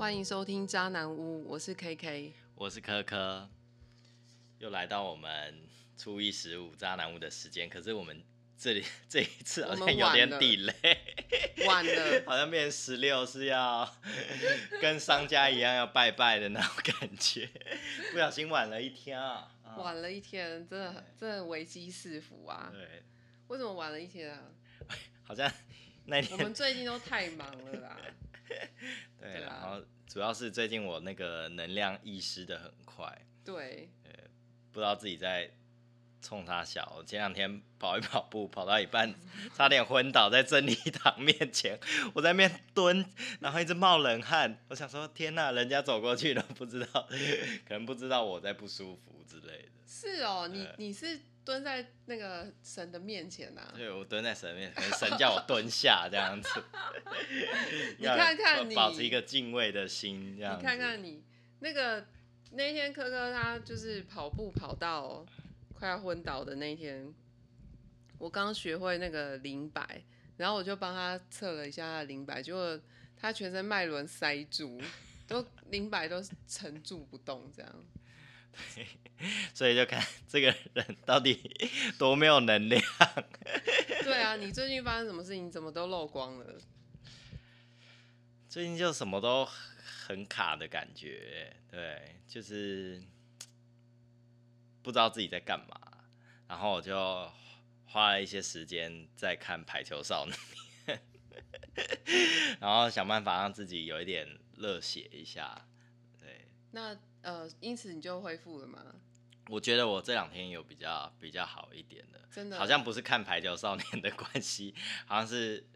欢迎收听渣男屋，我是 KK。我是科科，又来到我们初一十五渣男屋的时间，可是我们这里这一次好像有点们晚了 delay，晚了，好像变成十六是要 跟商家一样要拜拜的那种感觉，不小心晚了一天啊。啊晚了一天，真的真的危机四伏啊！对，为什么晚了一天啊？好像那天我天们最近都太忙了啦。对，然后主要是最近我那个能量遗失的很快，对，不知道自己在冲他笑。我前两天跑一跑步，跑到一半，差点昏倒在真理堂面前，我在那边蹲，然后一直冒冷汗。我想说，天呐，人家走过去都，不知道，可能不知道我在不舒服之类的。是哦，你对你是蹲在那个神的面前啊？对，我蹲在神面，前神叫我蹲下这样子。你看看你保持一个敬畏的心，这样子。你看看你那个那天科科他就是跑步跑到快要昏倒的那一天，我刚学会那个零摆，然后我就帮他测了一下他的零摆，结果他全身脉轮塞住，都零摆都沉住不动这样。所以就看 这个人到底 多没有能量。对啊，你最近发生什么事情？怎么都漏光了？最近就什么都很卡的感觉，对，就是不知道自己在干嘛，然后我就花了一些时间在看《排球少年》，然后想办法让自己有一点热血一下。对，那呃，因此你就恢复了吗？我觉得我这两天有比较比较好一点的，真的好像不是看《排球少年》的关系，好像是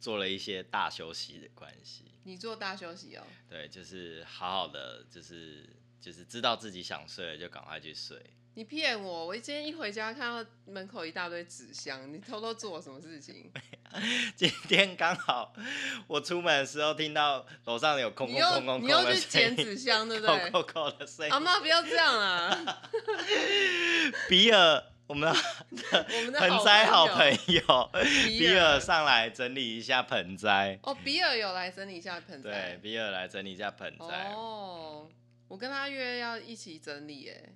做了一些大休息的关系。你做大休息哦。对，就是好好的，就是就是知道自己想睡了就赶快去睡。你骗我！我今天一回家看到门口一大堆纸箱，你偷偷做了什么事情？今天刚好我出门的时候听到楼上有空空空空空你要去的声音，捡纸箱，对不对？扣扣扣的声音。阿妈不要这样啊！比尔，我们的 我们的盆栽好朋友比比尔上来整理一下盆栽。哦，比尔有来整理一下盆对，栽。比尔来整理一下盆栽。哦，我跟他约要一起整理耶。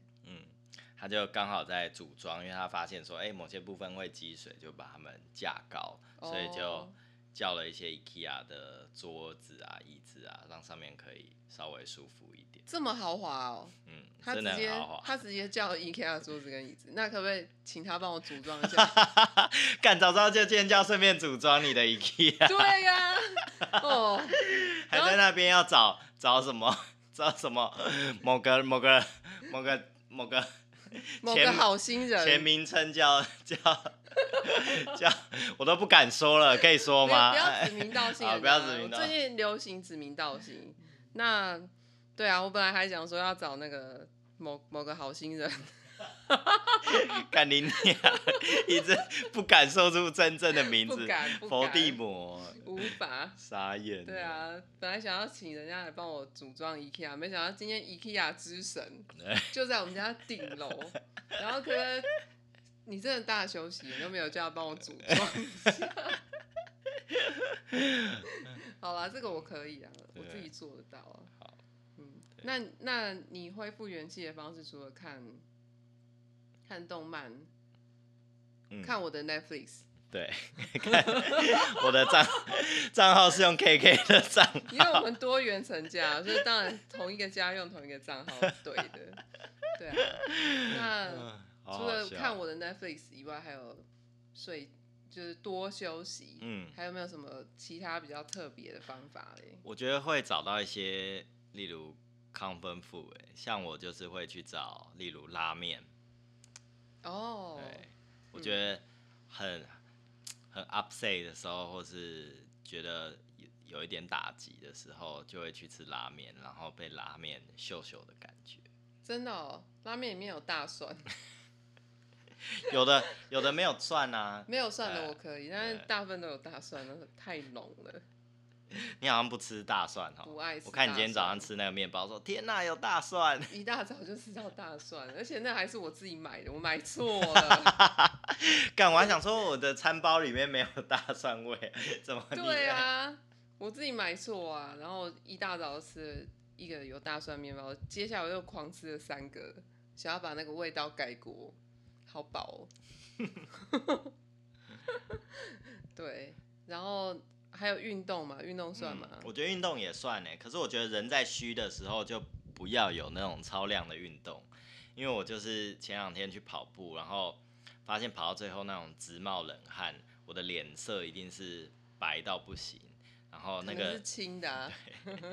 嗯，他就刚好在组装，因为他发现说，哎、某些部分会积水，就把它们架高，所以就哦叫了一些 IKEA 的桌子啊、椅子啊，让上面可以稍微舒服一点。这么豪华哦，嗯，他真直接。他直接叫 IKEA 的桌子跟椅子，那可不可以请他帮我组装一下？干早知道就尖叫，顺便组装你的 IKEA，对呀、哦，还在那边要找找什么？找什么？某个某个某个某个前某 个好心人，全名称叫叫 叫，我都不敢说了，可以说吗？不要指名道姓 好，不要指名道我最近流行指名道姓。那对啊，我本来还想说要找那个某某个好心人，干你娘！一直 不敢说出真正的名不字，敢不敢佛地魔，无法。傻眼。对，啊，本来想要请人家来帮我组装 IKEA，没想到今天 IKEA 之神 就在我们家顶楼。然后可能你真的大休息，你都没有叫他帮我组装一下。好啦，这个我可以啊，我自己做得到啊。好，嗯，那那你恢复元气的方式，除了看看动漫，嗯。看我的 Netflix，对，看我的账账号是用 KK 的账号，因为我们多元成家，所以当然同一个家用同一个账号是对的。对啊，那嗯除了看我的 Netflix 以外，还有睡，就是多休息。嗯，还有没有什么其他比较特别的方法嘞？我觉得会找到一些，例如康芬富，哎，像我就是会去找，例如拉面，哦，对，我觉得很很 upset 的时候，或是觉得有有一点打击的时候，就会去吃拉面，然后被拉面秀秀的感觉。真的哦，拉面里面有大蒜，有的有的没有蒜啊，没有蒜的我可以，但是大部分都有大蒜，那个太浓了，你好像不吃大蒜哈。不爱吃。我看你今天早上，吃那个面包，说天哪，有大蒜。一大早就吃到大蒜，而且那还是我自己买的，我买错了。干，我还想说我的餐包里面没有大蒜味，怎么你对啊，我自己买错啊，然后一大早吃了一个有大蒜面包，接下来我又狂吃了三个，想要把那个味道盖过，好饱、哦。对，然后还有运动嘛，运动算吗？我觉得运动也算呢，可是我觉得人在虚的时候就不要有那种超量的运动，因为我就是前两天去跑步，然后发现跑到最后那种直冒冷汗，我的脸色一定是白到不行，然后那个是青的、啊，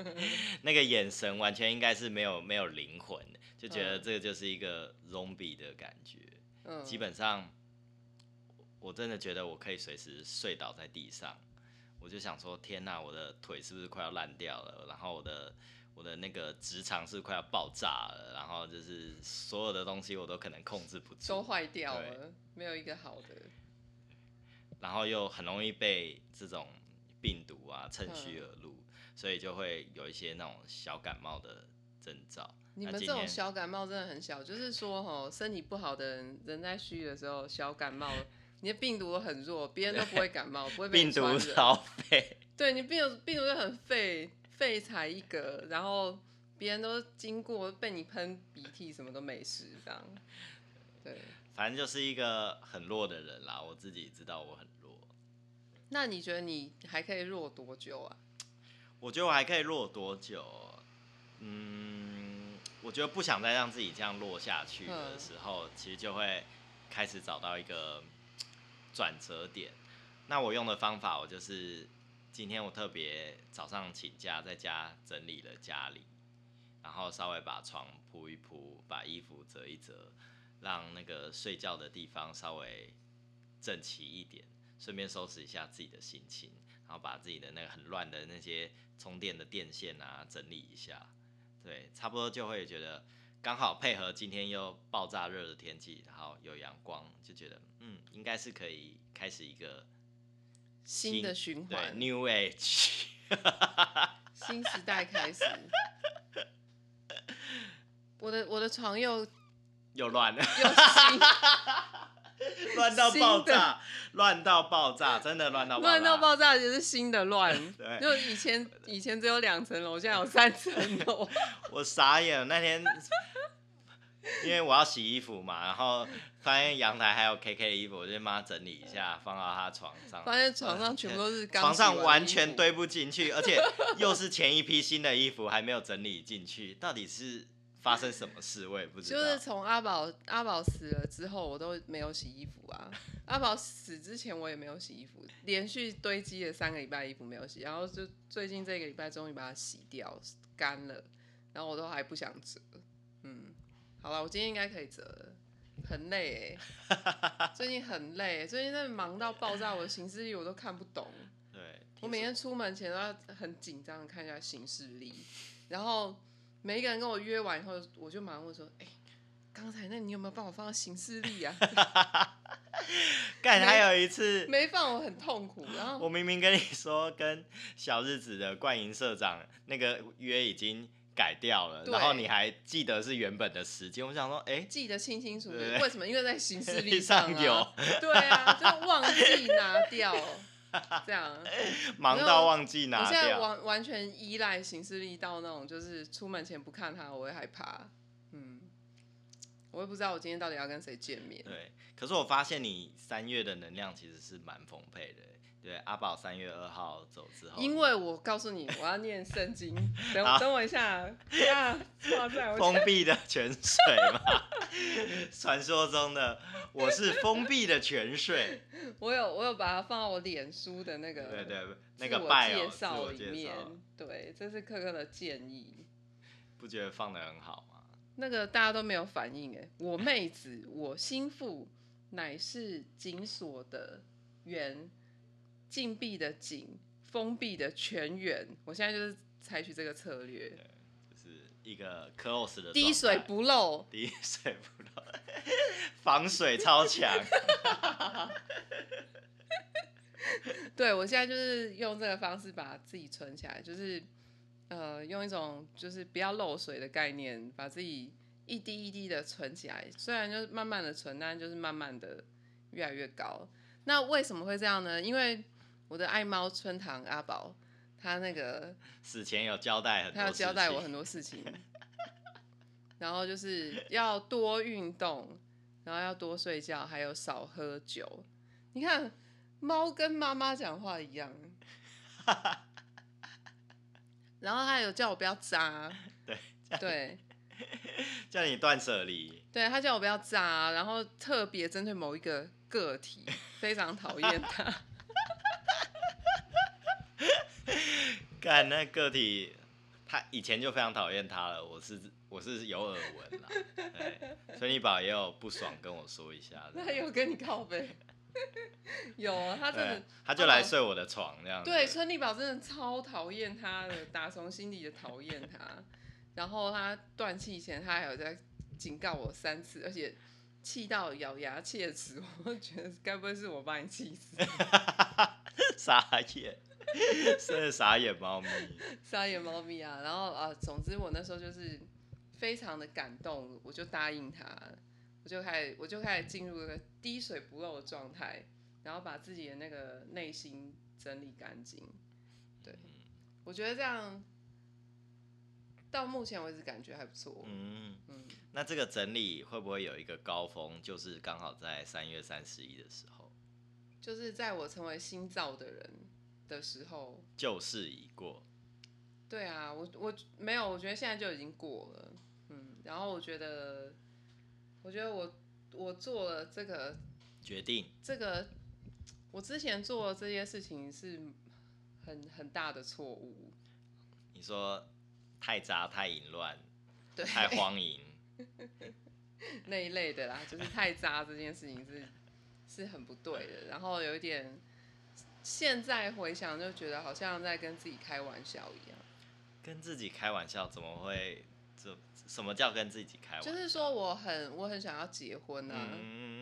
那个眼神完全应该是没有没有灵魂，就觉得嗯这个就是一个 zombie 的感觉。嗯，基本上，我真的觉得我可以随时睡倒在地上。我就想说，天哪，我的腿是不是快要烂掉了？然后我的我的那个直肠是快要爆炸了？然后就是所有的东西我都可能控制不住，都坏掉了，没有一个好的。然后又很容易被这种病毒啊趁虚嗯而入，所以就会有一些那种小感冒的征兆。你们这种小感冒真的很小，就是说哦，身体不好的人，人在虚的时候小感冒，你的病毒都很弱，别人都不会感冒，不会被病毒你传染。超 废，对你病毒病毒就很废，废柴一个，然后别人都经过被你喷鼻涕什么都没事，这样。对，反正就是一个很弱的人啦。我自己知道我很弱，那你觉得你还可以弱多久啊？我觉得我还可以弱多久？嗯，我觉得不想再让自己这样落下去的嗯时候，其实就会开始找到一个转折点。那我用的方法，我就是今天我特别早上请假，在家整理了家里，然后稍微把床铺一铺，把衣服折一折，让那个睡觉的地方稍微整齐一点，顺便收拾一下自己的心情，然后把自己的那个很乱的那些充电的电线啊整理一下，对，差不多就会觉得刚好配合今天又爆炸热的天气，然后有阳光，就觉得嗯，应该是可以开始一个新的循对环，New Age。新时代开始。我的我的床又又又乱了，新 乱到爆炸，乱到爆炸，真的乱到爆炸乱到爆炸，也是新的乱。对就以前以前只有两层楼，现在有三层楼。我傻眼了，那天因为我要洗衣服嘛，然后发现阳台还有 KK 的衣服，我就帮他整理一下，放到他床上。发现床上全部都是刚床上完全堆不进去，而且又是前一批新的衣服还没有整理进去，到底是发生什么事？我也不知道。就是从阿宝阿宝死了之后，我都没有洗衣服啊。阿宝死之前我也没有洗衣服，连续堆积了三个礼拜衣服没有洗，然后就最近这个礼拜终于把它洗掉干了，然后我都还不想折。嗯，好了，我今天应该可以折了。很累哎、最近很累，最近真的忙到爆炸，我的行事历我都看不懂。对，我每天出门前都要很紧张的看一下行事历，然后每一个人跟我约完以后，我就马上问说：“哎、刚才那你有没有帮我放到行事历啊？干没还有一次，没放，我很痛苦。”然后我明明跟你说跟小日子的冠营社长那个约已经改掉了，然后你还记得是原本的时间，我想说，哎、记得清清楚楚，为什么？因为在行事历 上啊。有对啊，就忘记拿掉，这样。忙到忘记拿掉我现在。完完全依赖行事历到那种，就是出门前不看它，我会害怕。嗯，我也不知道我今天到底要跟谁见面。对，可是我发现你三月的能量其实是蛮丰沛的。对，阿宝三月二号走之后，因为我告诉你，我要念圣经。等好等我一下，呀，哇塞，封闭的泉水嘛，传说中的我是封闭的泉水。我有我有把它放到我脸书的那个对对，那个介自绍里面绍，，对，这是科科的建议。不觉得放的很好吗？那个大家都没有反应哎，我妹子，我心腹，乃是紧锁的圆，禁闭的紧，封闭的全员。我现在就是采取这个策略，就是一个 close 的滴水不漏。滴水不漏，防水超强。对我现在就是用这个方式把自己存起来，就是呃用一种就是不要漏水的概念，把自己一滴一滴的存起来。虽然就是慢慢的存，但就是慢慢的越来越高。那为什么会这样呢？因为我的爱猫春堂阿宝，他那个死前有交代很多，他要交代我很多事情，然后就是要多运动，然后要多睡觉，还有少喝酒。你看，猫跟妈妈讲话一样。然后他有叫我不要扎，对对，叫你断舍离。对他叫我不要扎，然后特别针对某一个个体，非常讨厌他。干那个体，他以前就非常讨厌他了。我是我是有耳闻啦，对，孙立宝也有不爽跟我说一下。那有跟你告白？有啊，他真的，他就来睡我的床这样。对，春丽宝真的超讨厌他的，打从心底的讨厌他。然后他断气前，他还有在警告我三次，而且气到咬牙切齿。我觉得该不会是我把你气死？傻眼，真的傻眼猫咪，傻眼猫咪啊！然后啊，总之我那时候就是非常的感动，我就答应他。我就开始，我就开始进入一个滴水不漏的状态，然后把自己的那个内心整理干净。对，我觉得这样到目前为止感觉还不错。嗯嗯，那这个整理会不会有一个高峰？就是刚好在三月三十一的时候，就是在我成为新造的人的时候，旧事已过。对啊，我我没有，我觉得现在就已经过了。嗯，然后我觉得。我觉得我我做了这个决定，这个我之前做的这些事情是很很大的错误。你说太杂、太淫乱、对，太荒淫 那一类的啦，就是太渣这件事情是是很不对的。然后有一点，现在回想就觉得好像在跟自己开玩笑一样。跟自己开玩笑怎么会？这什么叫跟自己开玩笑？就是说我很我很想要结婚啊，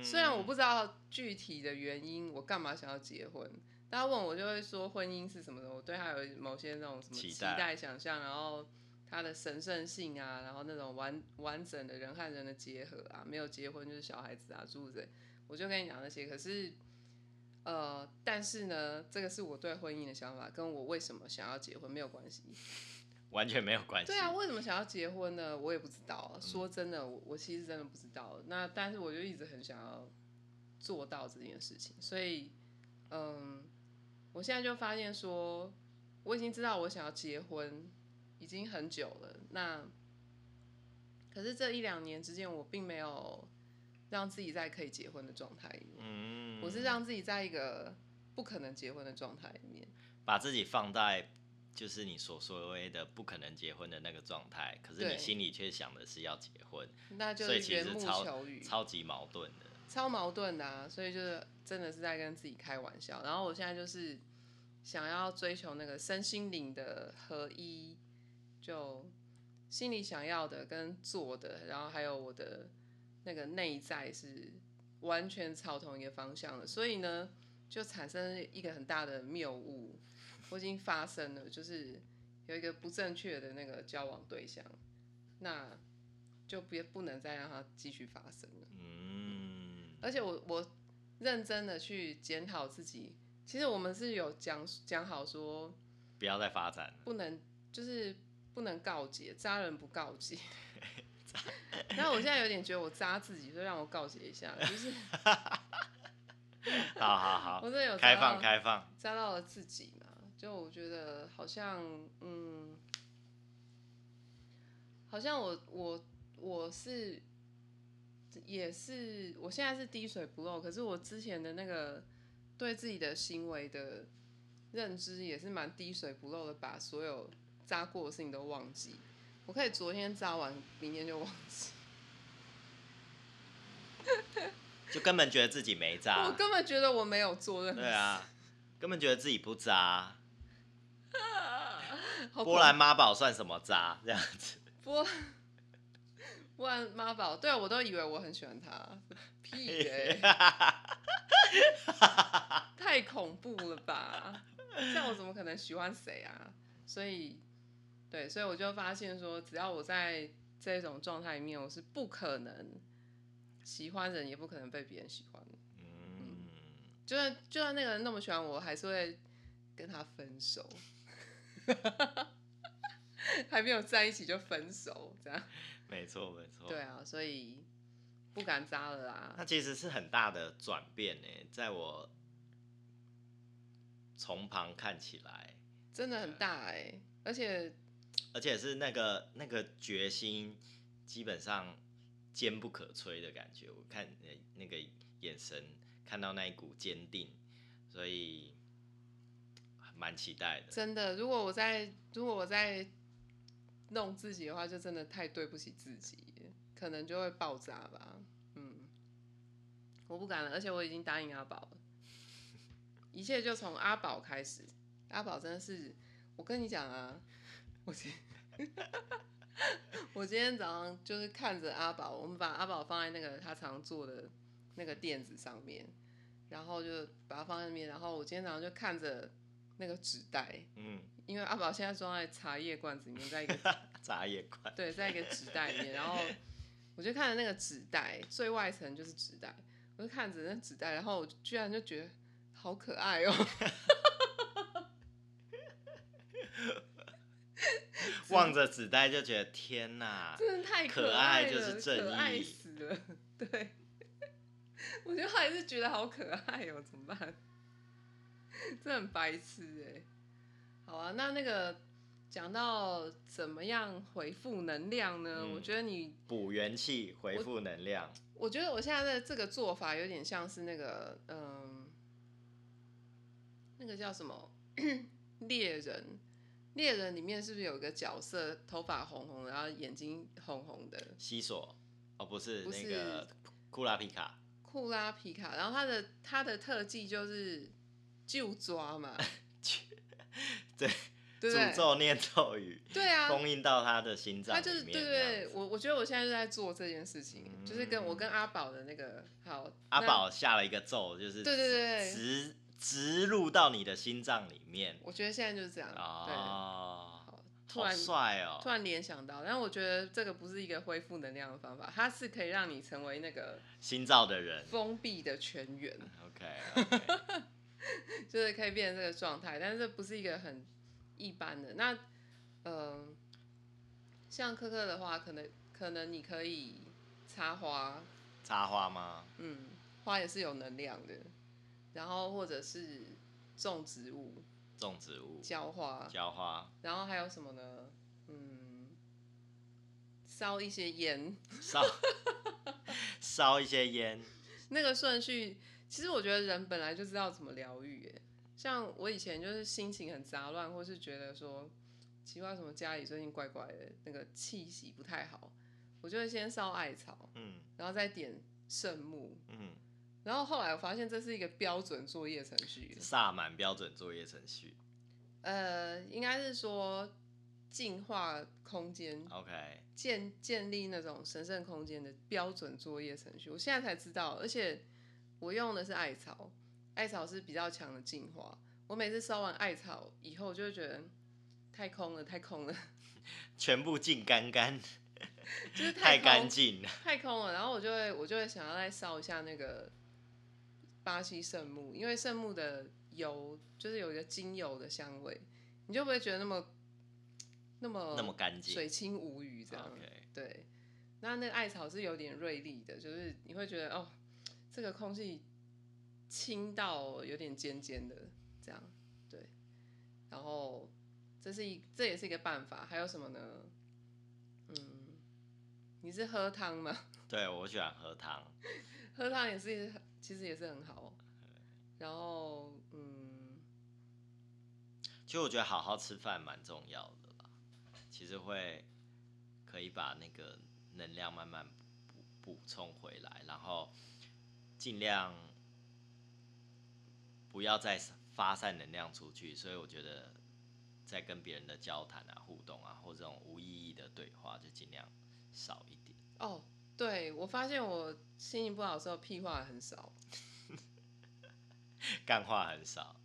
虽然我不知道具体的原因，我干嘛想要结婚？大家问我就会说婚姻是什么的，我对他有某些那种什么期待、想象，然后他的神圣性啊，然后那种完完整的人和人的结合啊，没有结婚就是小孩子啊，诸如此类，我就跟你讲那些。可是，呃，但是呢，这个是我对婚姻的想法，跟我为什么想要结婚没有关系。完全没有关系。对啊，为什么想要结婚呢？我也不知道。说真的，我我其实真的不知道。那但是我就一直很想要做到这件事情。所以，嗯，我现在就发现说，我已经知道我想要结婚已经很久了。那可是这一两年之间，我并没有让自己在可以结婚的状态里面。嗯，我是让自己在一个不可能结婚的状态里面，把自己放在。就是你所所谓的不可能结婚的那个状态，可是你心里却想的是要结婚，那就是缘木求鱼，超级矛盾的，超矛盾的啊！所以就是真的是在跟自己开玩笑。然后我现在就是想要追求那个身心灵的合一，就心里想要的跟做的，然后还有我的那个内在是完全朝同一个方向的，所以呢，就产生一个很大的谬误。我已经发生了，就是有一个不正确的那个交往对象，那就别不能再让它继续发生了。嗯，而且我我认真的去检讨自己，其实我们是有讲讲好说，不要再发展，不能就是不能告诫，渣人不告诫。然后我现在有点觉得我扎自己，所以让我告诫一下，就是。好好好，我这有开放开放，扎到了自己嘛。就我觉得好像，嗯，好像我我我是也是，我现在是滴水不漏，可是我之前的那个对自己的行为的认知也是蛮滴水不漏的，把所有扎过的事情都忘记。我可以昨天扎完，明天就忘记，就根本觉得自己没扎，我根本觉得我没有做任何，对啊，根本觉得自己不扎。波兰妈宝算什么渣？这样子。波波兰妈宝，对啊，我都以为我很喜欢他。屁 耶！太恐怖了吧？像我怎么可能喜欢谁啊？所以，对，所以我就发现说，只要我在这种状态里面，我是不可能喜欢人，也不可能被别人喜欢嗯。就算就算那个人那么喜欢我，还是会跟他分手。还没有在一起就分手，这样。没错没错。对啊，所以不敢扎了啦。那其实是很大的转变呢，在我从旁看起来，真的很大哎，而且而且是那个那个决心，基本上坚不可摧的感觉。我看那个眼神，看到那一股坚定，所以蛮期待的。真的，如果我在如果我在弄自己的话，就真的太对不起自己，可能就会爆炸吧。嗯，我不敢了，而且我已经答应阿宝了，一切就从阿宝开始。阿宝真的是，我跟你讲啊，我今 我今天早上就是看着阿宝，我们把阿宝放在那个他常坐的那个垫子上面，然后就把它放在那边，然后我今天早上就看着那个纸袋，嗯。因为阿宝现在装在茶叶罐子里面，在一个 茶叶罐，对，在一个纸袋里面。然后我就看着那个纸袋，最外层就是纸袋，我就看着那纸袋，然后我居然就觉得好可爱哦！望着纸袋就觉得天哪，真的太可爱了，就是正义死了。对，我就还是觉得好可爱哦，怎么办？这很白痴哎。好啊，那那个讲到怎么样回复能量呢？我觉得你补元气、回复能量。我觉得我现在的这个做法有点像是那个，嗯，那个叫什么 猎人？猎人里面是不是有一个角色，头发红红，然后眼睛红红的？西索？哦，不是，那个库拉皮卡。库拉皮卡，然后他的他的特技就是就抓嘛。对，诅咒念咒语，对啊，封印到他的心脏他就是对对，我我觉得我现在就在做这件事情，就是跟我跟阿宝的那个好，阿宝下了一个咒，就是对对对，植植入到你的心脏里面。我觉得现在就是这样哦，突然帅哦，突然联想到，但我觉得这个不是一个恢复能量的方法，它是可以让你成为那个心脏的人，封闭的全员。OK。就是可以变成这个状态，但是这不是一个很一般的。那，嗯，像科科的话，可能可能你可以插花，插花吗？嗯，花也是有能量的。然后或者是种植物，种植物，浇花，浇花。然后还有什么呢？嗯，烧一些烟，烧烧一些烟，那个顺序。其实我觉得人本来就知道怎么疗愈，哎，像我以前就是心情很杂乱，或是觉得说奇怪什么家里最近怪怪的，那个气息不太好，我就会先烧艾草，嗯，然后再点圣木，嗯，然后后来我发现这是一个标准作业程序，萨满标准作业程序，呃，应该是说净化空间，OK，建建立那种神圣空间的标准作业程序，我现在才知道，而且。我用的是艾草，艾草是比较强的净化。我每次烧完艾草以后，就会觉得太空了，太空了，全部净干干，就是太干净了，太空了。然后我就会，我就会想要再烧一下那个巴西圣木，因为圣木的油就是有一个精油的香味，你就不会觉得那么那么那么干净，水清无鱼这样。对，那那个艾草是有点锐利的，就是你会觉得哦。这个空气清到有点尖尖的，这样对。然后这是一，这也是一个办法。还有什么呢？嗯，你是喝汤吗？对，我喜欢喝汤。喝汤也是，其实也是很好。然后，嗯，其实我觉得好好吃饭蛮重要的啦。其实会可以把那个能量慢慢补补充回来，然后。尽量不要再发散能量出去，所以我觉得在跟别人的交谈啊、互动啊，或这种无意义的对话，就尽量少一点。哦，对，我发现我心情不好的时候，屁话很少，干话很少。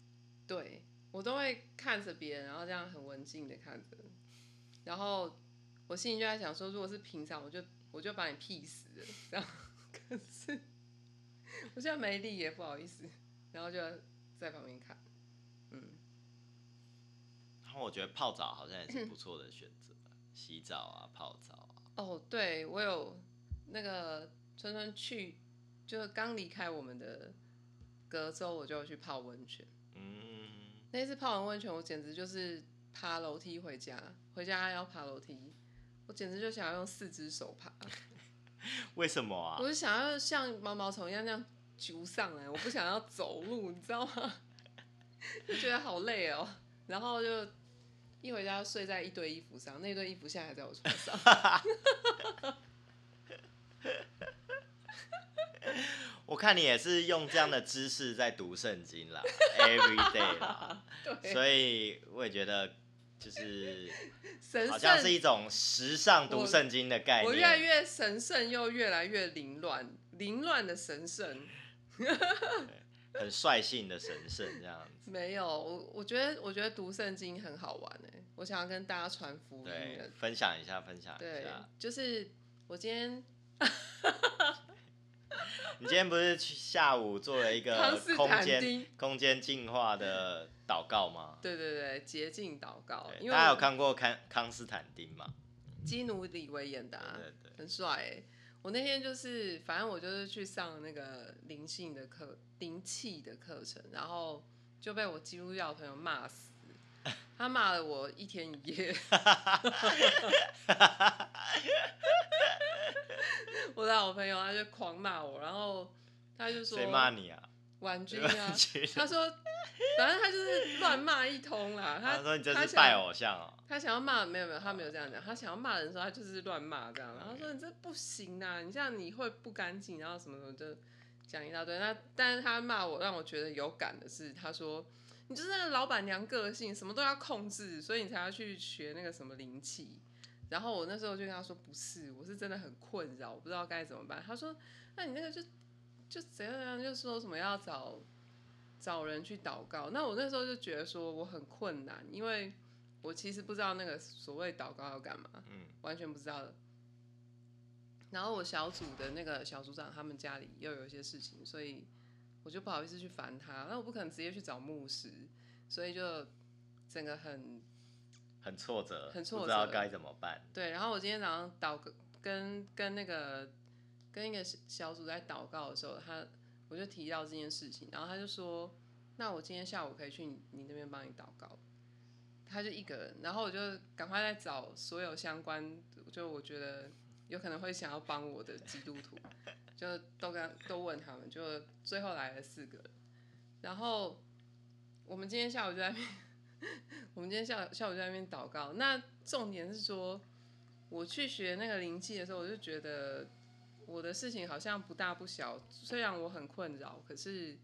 对我都会看着别人，然后这样很文静的看着，然后我心里就在想说，如果是平常，我就我就把你屁死了，这样。可是。我现在没力也不好意思，然后就在旁边看，嗯，然后我觉得泡澡好像也是不错的选择，洗澡啊，泡澡啊。哦，对我有那个春春去，就是刚离开我们的隔周，我就去泡温泉。嗯，那次泡完温泉，我简直就是爬楼梯回家，回家要爬楼梯，我简直就想要用四只手爬，为什么啊我？就想要像毛毛虫一样那样揪上来，我不想要走路，你知道吗？就觉得好累哦，然后就一回家就睡在一堆衣服上，那堆衣服现在还在我床上。我看你也是用这样的姿势在读圣经啦，every day 啦，所以我也觉得就是神好像是，一种时尚读圣经的概念我越来。越神圣，又越来越凌乱，凌乱的神圣。很率性的神圣这样子。没有，我我觉得我觉得读圣经很好玩哎，我想要跟大家传福音。，分享一下，分享一对下。，就是我今天 你今天不是去下午做了一康个空间丁空间净化的祷告吗？对对对洁净祷告，因为大家有看过康康斯坦丁吗？基努里维演的、啊，对对对很帅哎。我那天就是，反正我就是去上那个灵性的课、灵气的课程，然后就被我基督教朋友骂死，他骂了我一天一夜。我的好朋友他就狂骂我，然后他就说谁骂你啊？婉君啊，他说反正他就是乱骂一通啦，他他说你这他想是拜偶像哦。他想要骂，没有没有，他没有这样讲。他想要骂人的时候，他就是乱骂这样。然后说你这不行啊，你这样你会不干净，然后什么什么就讲一大堆。那但是他骂我，让我觉得有感的是，他说你就是那个老板娘个性，什么都要控制，所以你才要去学那个什么灵气。然后我那时候就跟他说不是，我是真的很困扰，我不知道该怎么办。他说那你那个就就怎样怎样，就说什么要找找人去祷告。那我那时候就觉得说我很困难，因为我其实不知道那个所谓祷告要干嘛，嗯完全不知道的。然后我小组的那个小组长他们家里又有一些事情，所以我就不好意思去烦他。那我不可能直接去找牧师，所以就整个很很挫折，很挫折不知道该怎么办。对。然后我今天早上祷告跟跟那个跟一个小组在祷告的时候，他我就提到这件事情，然后他就说：“那我今天下午可以去你你那边帮你祷告。”他就一个人，然后我就赶快在找所有相关，就我觉得有可能会想要帮我的基督徒，就都跟都问他们，就最后来了四个人，然后我们今天下午就在那边，我们今天下午下午就在那边祷告。那重点是说，我去学那个灵气的时候，我就觉得我的事情好像不大不小，虽然我很困扰，可是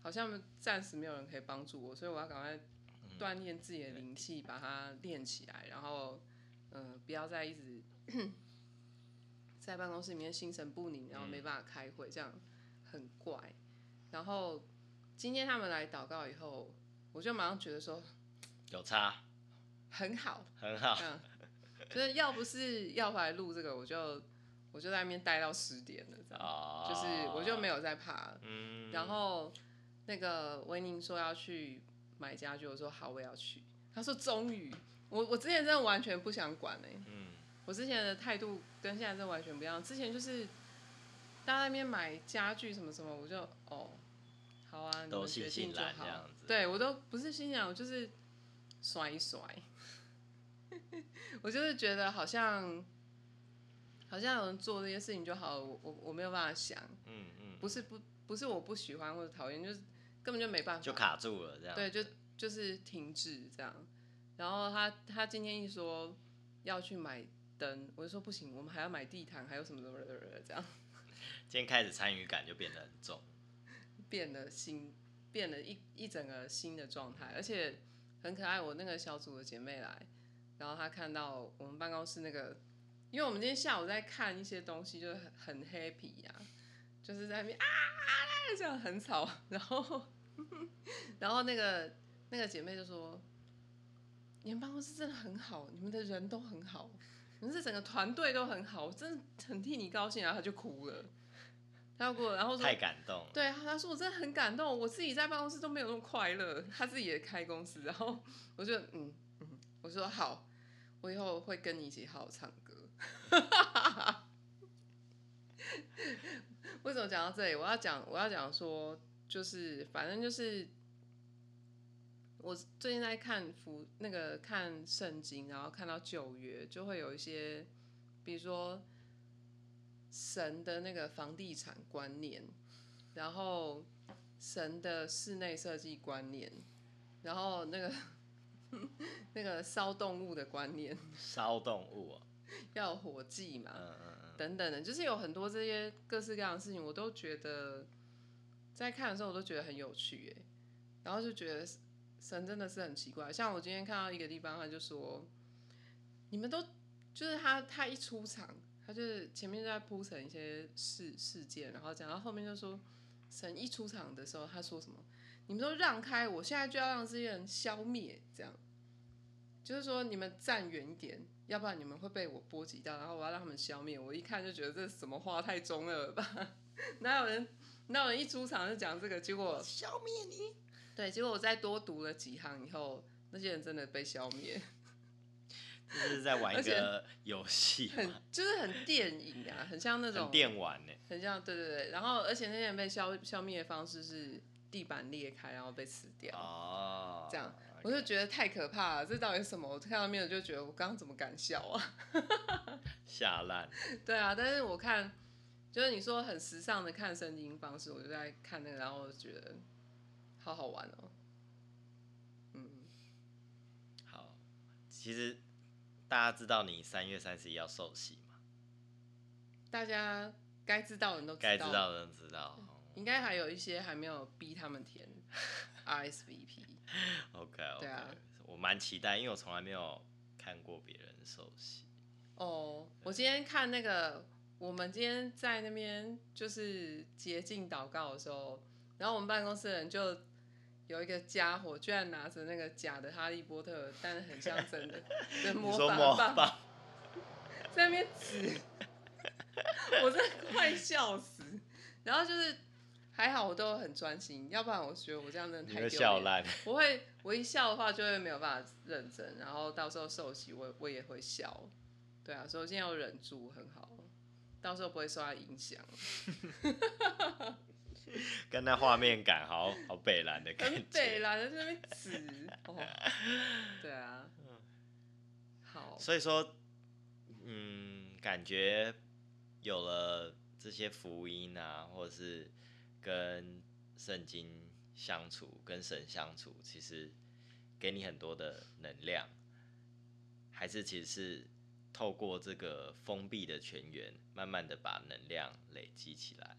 好像暂时没有人可以帮助我，所以我要赶快锻炼自己的灵气，把它练起来，然后嗯、呃不要再一直在办公室里面心神不宁，然后没办法开会，这样很怪。然后今天他们来祷告以后，我就马上觉得说有差，很好，很好。嗯，就是要不是要回来录这个，我就我就在那边待到十点了，这样，哦，就是我就没有再怕了。嗯，然后那个维宁说要去买家具，我说好，我也要去。他说终于，我我之前真的完全不想管哎、嗯，我之前的态度跟现在是完全不一样。之前就是大家在那边买家具什么什么，我就哦，好啊，你都们决定就好然这样子对我都不是心想，我就是甩一甩。我就是觉得好像好像有人做这些事情就好了，我我我没有办法想，嗯嗯，不是不不是我不喜欢或者讨厌，就是根本就没办法，就卡住了这样。对，就就是停滞这样。然后他他今天一说要去买灯，我就说不行，我们还要买地毯，还有什么什么的这样，今天开始参与感就变得很重。变了新，变了一一整个新的状态，而且很可爱。我那个小组的姐妹来，然后她看到我们办公室那个，因为我们今天下午在看一些东西，就是很很 happy 呀、就是在那边啊这样很吵，然后 然后那个那个姐妹就说：“你们办公室真的很好，你们的人都很好，你是整个团队都很好，我真的很替你高兴。”然后他就哭了，他要哭了，然后说太感动了。对，他说我真的很感动，我自己在办公室都没有那么快乐，他自己也开公司，然后我就嗯嗯我说好，我以后会跟你一起好好唱歌。为什么讲到这里？我要讲，我要讲说，就是反正就是我最近在看福那个看圣经，然后看到旧约，就会有一些，比如说神的那个房地产观念，然后神的室内设计观念，然后那个 那个烧动物的观念，烧动物、啊，要有火祭嘛，嗯嗯嗯，等等的，就是有很多这些各式各样的事情，我都觉得在看的时候我都觉得很有趣哎，然后就觉得神真的是很奇怪。像我今天看到一个地方，他就说，你们都就是他他一出场，他就是前面在铺陈一些事事件，然后讲到后面就说，神一出场的时候，他说什么？你们都让开，我现在就要让这些人消灭，这样，就是说你们站远一点，要不然你们会被我波及到，然后我要让他们消灭。我一看就觉得这什么话太中二了吧？哪有人哪有人一出场就讲这个？结果消灭你。对，结果我再多读了几行以后，那些人真的被消灭，这是在玩一个游戏很，就是很电影啊，很像那种很电玩呢。很像对对对。然后而且那些人被消消灭的方式是地板裂开，然后被吃掉。哦，这样我就觉得太可怕了，这到底是什么？我看到面就觉得我刚刚怎么敢笑啊？吓烂。对啊，但是我看就是你说很时尚的看圣经方式，我就在看那个，然后我就觉得好好玩哦。嗯，好，其实大家知道你三月三十一要受洗嘛？大家该知道的人都该知道的人知道。应该还有一些还没有逼他们填 RSVP。OK OK，对啊我蛮期待，因为我从来没有看过别人受洗。哦，我今天看那个，我们今天在那边就是洁净祷告的时候，然后我们办公室的人就有一个家伙，居然拿着那个假的哈利波特，但是很像真的 魔法棒，在那边指，我真的快笑死。然后就是还好我都很专心，要不然我觉得我这样真的太丢脸。我会我一笑的话就会没有办法认真，然后到时候受洗我我也会笑，对啊，所以我现在要忍住很好，到时候不会受到影响，跟那画面感好好北蓝的感很觉。北蓝的那边紫，哦，对啊，好，所以说，嗯，感觉有了这些福音啊，或者是跟圣经相处、跟神相处，其实给你很多的能量，还是其实是透过这个封闭的泉源，慢慢的把能量累积起来。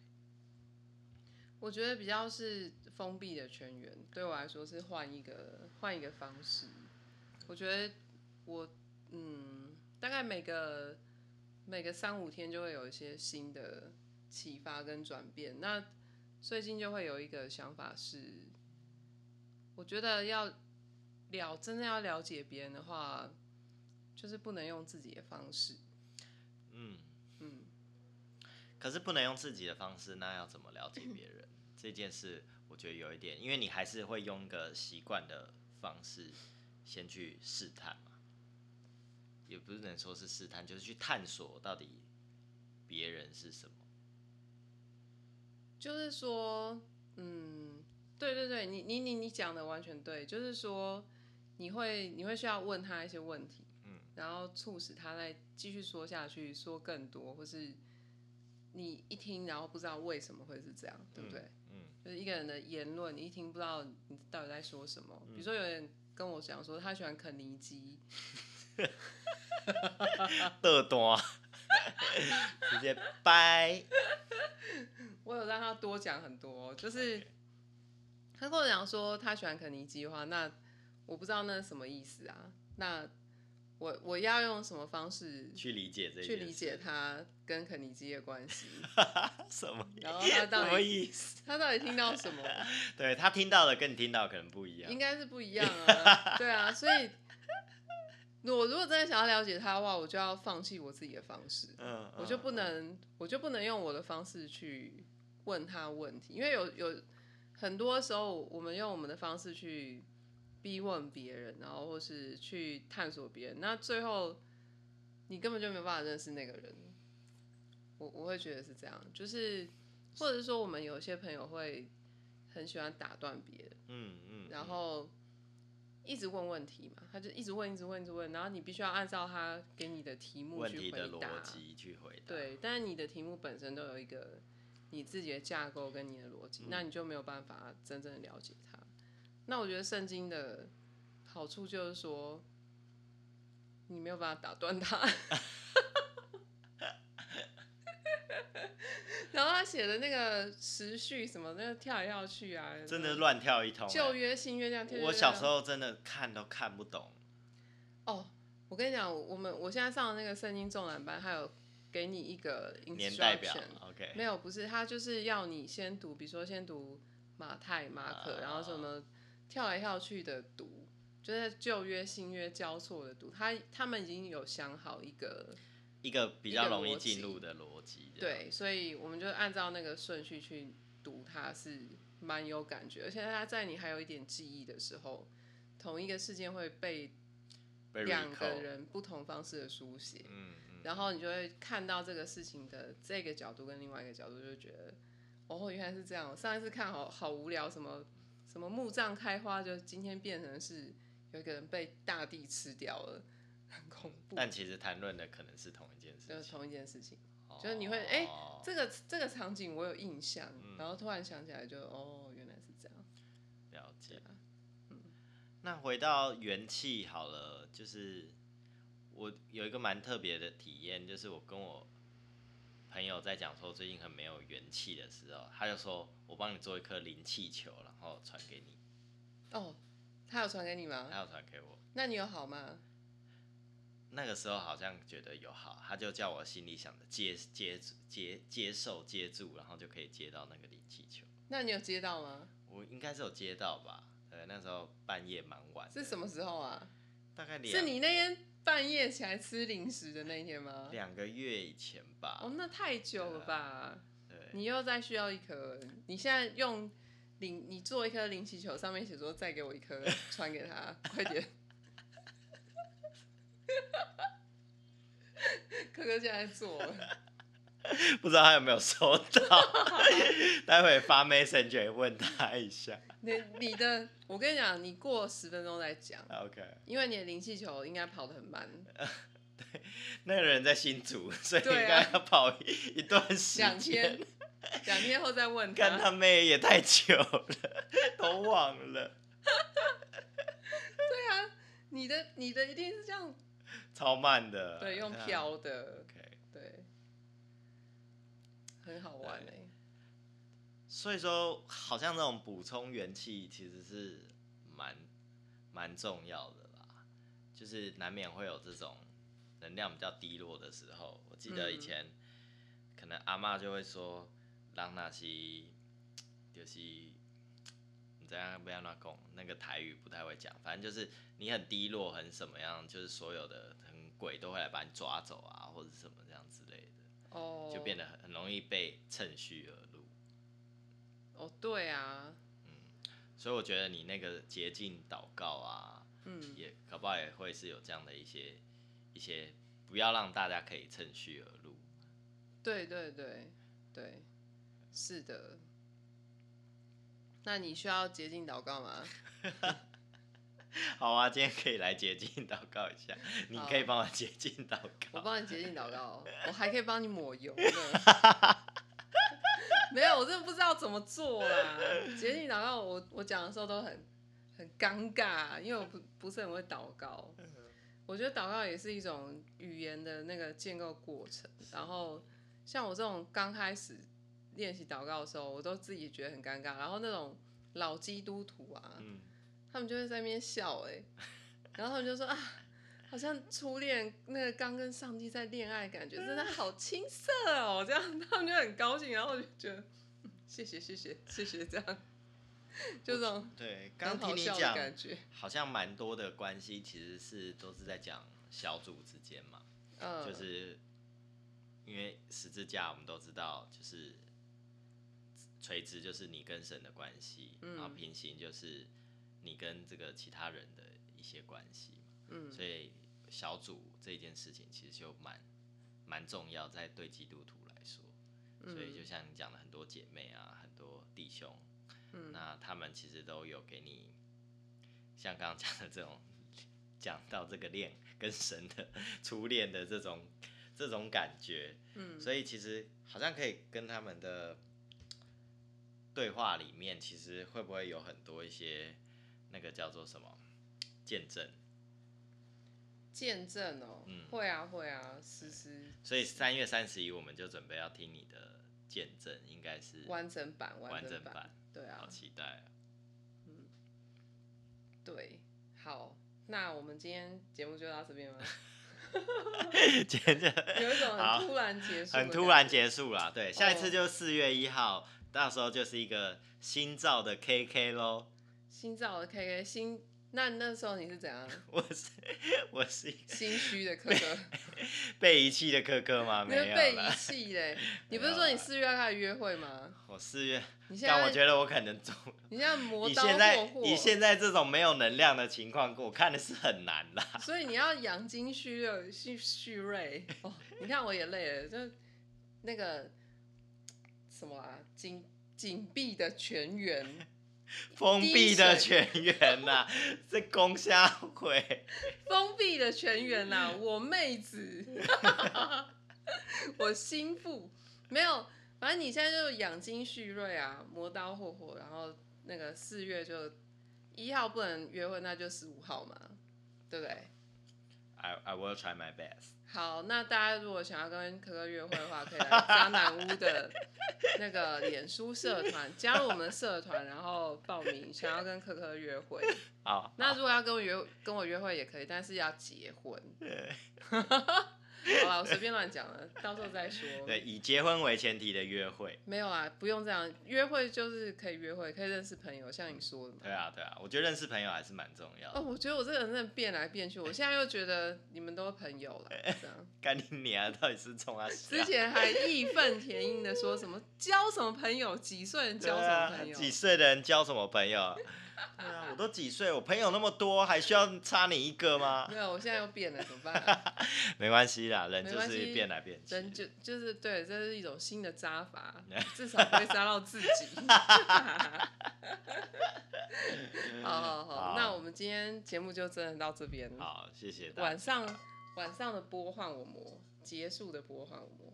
我觉得比较是封闭的全员，对我来说是换一个换一个方式。我觉得我嗯，大概每个每个三五天就会有一些新的启发跟转变。那最近就会有一个想法是，我觉得要了真的要了解别人的话，就是不能用自己的方式。嗯，嗯，可是不能用自己的方式，那要怎么了解别人？这件事我觉得有一点，因为你还是会用一个习惯的方式先去试探嘛，也不是能说是试探，就是去探索到底别人是什么。就是说，嗯，对对对，你你你你讲的完全对，就是说你会你会需要问他一些问题，嗯，然后促使他再继续说下去，说更多，或是你一听然后不知道为什么会是这样，对不对？嗯就是一个人的言论，你一听不知道你到底在说什么。比如说有人跟我讲说他喜欢肯尼基，的多，直接掰。我有让他多讲很多，就是他跟我讲说他喜欢肯尼基的话，那我不知道那是什么意思啊？那我我要用什么方式去理解这去理解他跟肯尼基的关系？什么然后他到底什么底意思？他到底听到什么？对他听到的跟你听到的可能不一样应。该是不一样啊，对啊，所以我如果真的想要了解他的话，我就要放弃我自己的方式。嗯，我就不嗯能，我就不能用我的方式去问他问题，因为有有很多时候，我们用我们的方式去逼问别人，然后或是去探索别人，那最后你根本就没有办法认识那个人。我我会觉得是这样，就是或者是说我们有些朋友会很喜欢打断别人，嗯嗯，然后一直问问题嘛，他就一直问，一直问，一直问，然后你必须要按照他给你的题目问题去回答逻。辑去回答。对，但是你的题目本身都有一个你自己的架构跟你的逻辑，那你就没有办法真正的了解它。那我觉得圣经的好处就是说，你没有办法打断它。然后他写的那个时序什么，那个跳来跳去啊，真的乱跳一通欸。旧约新约这样跳。我小时候真的看都看不懂。哦，我跟你讲，我们我现在上的那个圣经重览班，还有给你一个年代表 instruction，，OK，没有，不是，他就是要你先读，比如说先读马太、马可，啊然后什么跳来跳去的读，就是旧约、新约交错的读。他他们已经有想好一个一个比较容易进入的逻辑。对，所以我们就按照那个顺序去读，它是蛮有感觉，而且它在你还有一点记忆的时候，同一个事件会被被两个人不同方式的书写。嗯嗯，然后你就会看到这个事情的这个角度跟另外一个角度，就觉得哦，原来是这样。上一次看好好无聊，什么什么墓葬开花，就今天变成是有一个人被大地吃掉了，很恐怖。但其实谈论的可能是同一件事情。就是同一件事情，就是你会哎哦这个这个场景我有印象，嗯然后突然想起来就哦，原来是这样。了解。啊那回到元气好了，就是我有一个蛮特别的体验，就是我跟我朋友在讲说最近很没有元气的时候，他就说我帮你做一颗灵气球，然后传给你，哦，他有传给你吗？他有传给我。那你有好吗？那个时候好像觉得有好，他就叫我心里想的接接接接受接住，然后就可以接到那个灵气球。那你有接到吗？我应该是有接到吧？对，那时候半夜蛮晚，是什么时候啊？大概两是你那天半夜起来吃零食的那一天吗？两个月以前吧。哦，那太久了吧？对，你又再需要一颗，你现在用零，你做一颗零气球，上面写说再给我一颗，传给他，快点。哥哥现在做了，不知道他有没有收到，待会发 messenger 问他一下。你你的，我跟你讲，你过十分钟再讲，OK，因为你的灵气球应该跑得很慢，对那个人在新竹，所以应对啊该要跑一一段时间。两天。，两天后再问他。干他妹也太久了，都忘了，对啊，你的你的一定是这样，超慢的。对，用啊。飘的很好玩哎、所以说好像这种补充元气其实是蛮蛮重要的啦，就是难免会有这种能量比较低落的时候。我记得以前、可能阿嬷就会说，让那些就是你这样不要乱讲，那个台语不太会讲，反正就是你很低落，很什么样，就是所有的很鬼都会来把你抓走啊，或者什么这样之类的，哦，就变得很很容易被趁虚而入。哦，对啊，所以我觉得你那个洁净祷告啊，嗯，也搞不好也会是有这样的一些一些，不要让大家可以趁虚而入。对对对对，是的。那你需要洁净祷告吗？好啊，今天可以来洁净祷告一下，你可以帮我洁净祷告我告。帮你洁净祷告，我还可以帮你抹油呢。没有，我真的不知道怎么做啦。洁净祷告我，我讲的时候都很很尴尬，因为我不不是很会祷告。我觉得祷告也是一种语言的那个建构过程。然后像我这种刚开始练习祷告的时候，我都自己觉得很尴尬。然后那种老基督徒啊，嗯，他们就会在那边笑哎、然后他们就说啊，好像初恋那个刚跟上帝在恋爱，感觉真的好青涩哦，这样他们就很高兴，然后我就觉得嗯谢谢谢谢谢谢这样，就这种对，很刚听你讲，感觉，好像蛮多的关系其实是都是在讲小组之间嘛，嗯，就是因为十字架我们都知道，就是垂直就是你跟神的关系，嗯。然后平行就是你跟这个其他人的一些关系嘛。嗯，所以小组这件事情其实就蛮蛮重要，在对基督徒来说。所以就像你讲的，很多姐妹啊，很多弟兄，嗯那他们其实都有给你像刚刚讲的这种讲到这个恋跟神的初恋的这种这种感觉，嗯，所以其实好像可以跟他们的对话里面，其实会不会有很多一些那个叫做什么见证？见证哦，嗯会啊会啊，思思所以三月三十一我们就准备要听你的见证，应该是完整版完整整版，对啊好，期待啊！嗯对，好，那我们今天节目就到这边吗？今天就 有一种很突然结束，很突然。结束啦，对，下一次哦就四月一号，到时候就是一个新造的 KK 咯。新造的 KK 新，那那时候你是怎样？我是 我是心虚的科科，被遗弃的科科吗？你没有被遗啦，弃嘞？你不是说你四月要开始约会吗？我四月，你现在但我觉得我可能中。你现在磨刀霍霍，你现在这种没有能量的情况，我看的是很难啦。所以你要养精蓄锐，蓄蓄锐。哦，你看我也累了，就那个什么啊，紧紧闭的泉源，封闭的全员呐，这攻下回。封闭的全员呐、我妹子，我心腹没有，反正你现在就养精蓄锐啊，磨刀霍霍，然后那个四月就一号不能约会，那就十五号嘛，对不对？I I will try my best。好，那大家如果想要跟可可约会的话，可以来渣男屋的那个脸书社团加入我们的社团，然后报名想要跟可可约会。好，那如果要跟我约跟我约会也可以，但是要结婚。对好了，我随便乱讲了，到时候再说。对，以结婚为前提的约会。没有啊，不用这样，约会就是可以约会，可以认识朋友，像你说的嘛。对啊，对啊，我觉得认识朋友还是蛮重要哦，我觉得我这个人真的变来变去，我现在又觉得你们都是朋友了，这样。干你娘，到底是冲啊之前还义愤填膺的说什么交什么朋友，几岁人交什么朋友，几岁的人交什么朋友？对啊，我都几岁，我朋友那么多，还需要差你一个吗？没有，我现在又变了，怎么办啊、没关系啦，人就是变来变去。人就就是对，这是一种新的扎法，至少不会扎到自己。好 好好，好那我们今天节目就真的到这边。好，谢谢大家。晚上晚上的播换我磨，结束的播换我磨。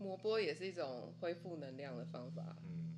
磨波也是一种恢复能量的方法。嗯，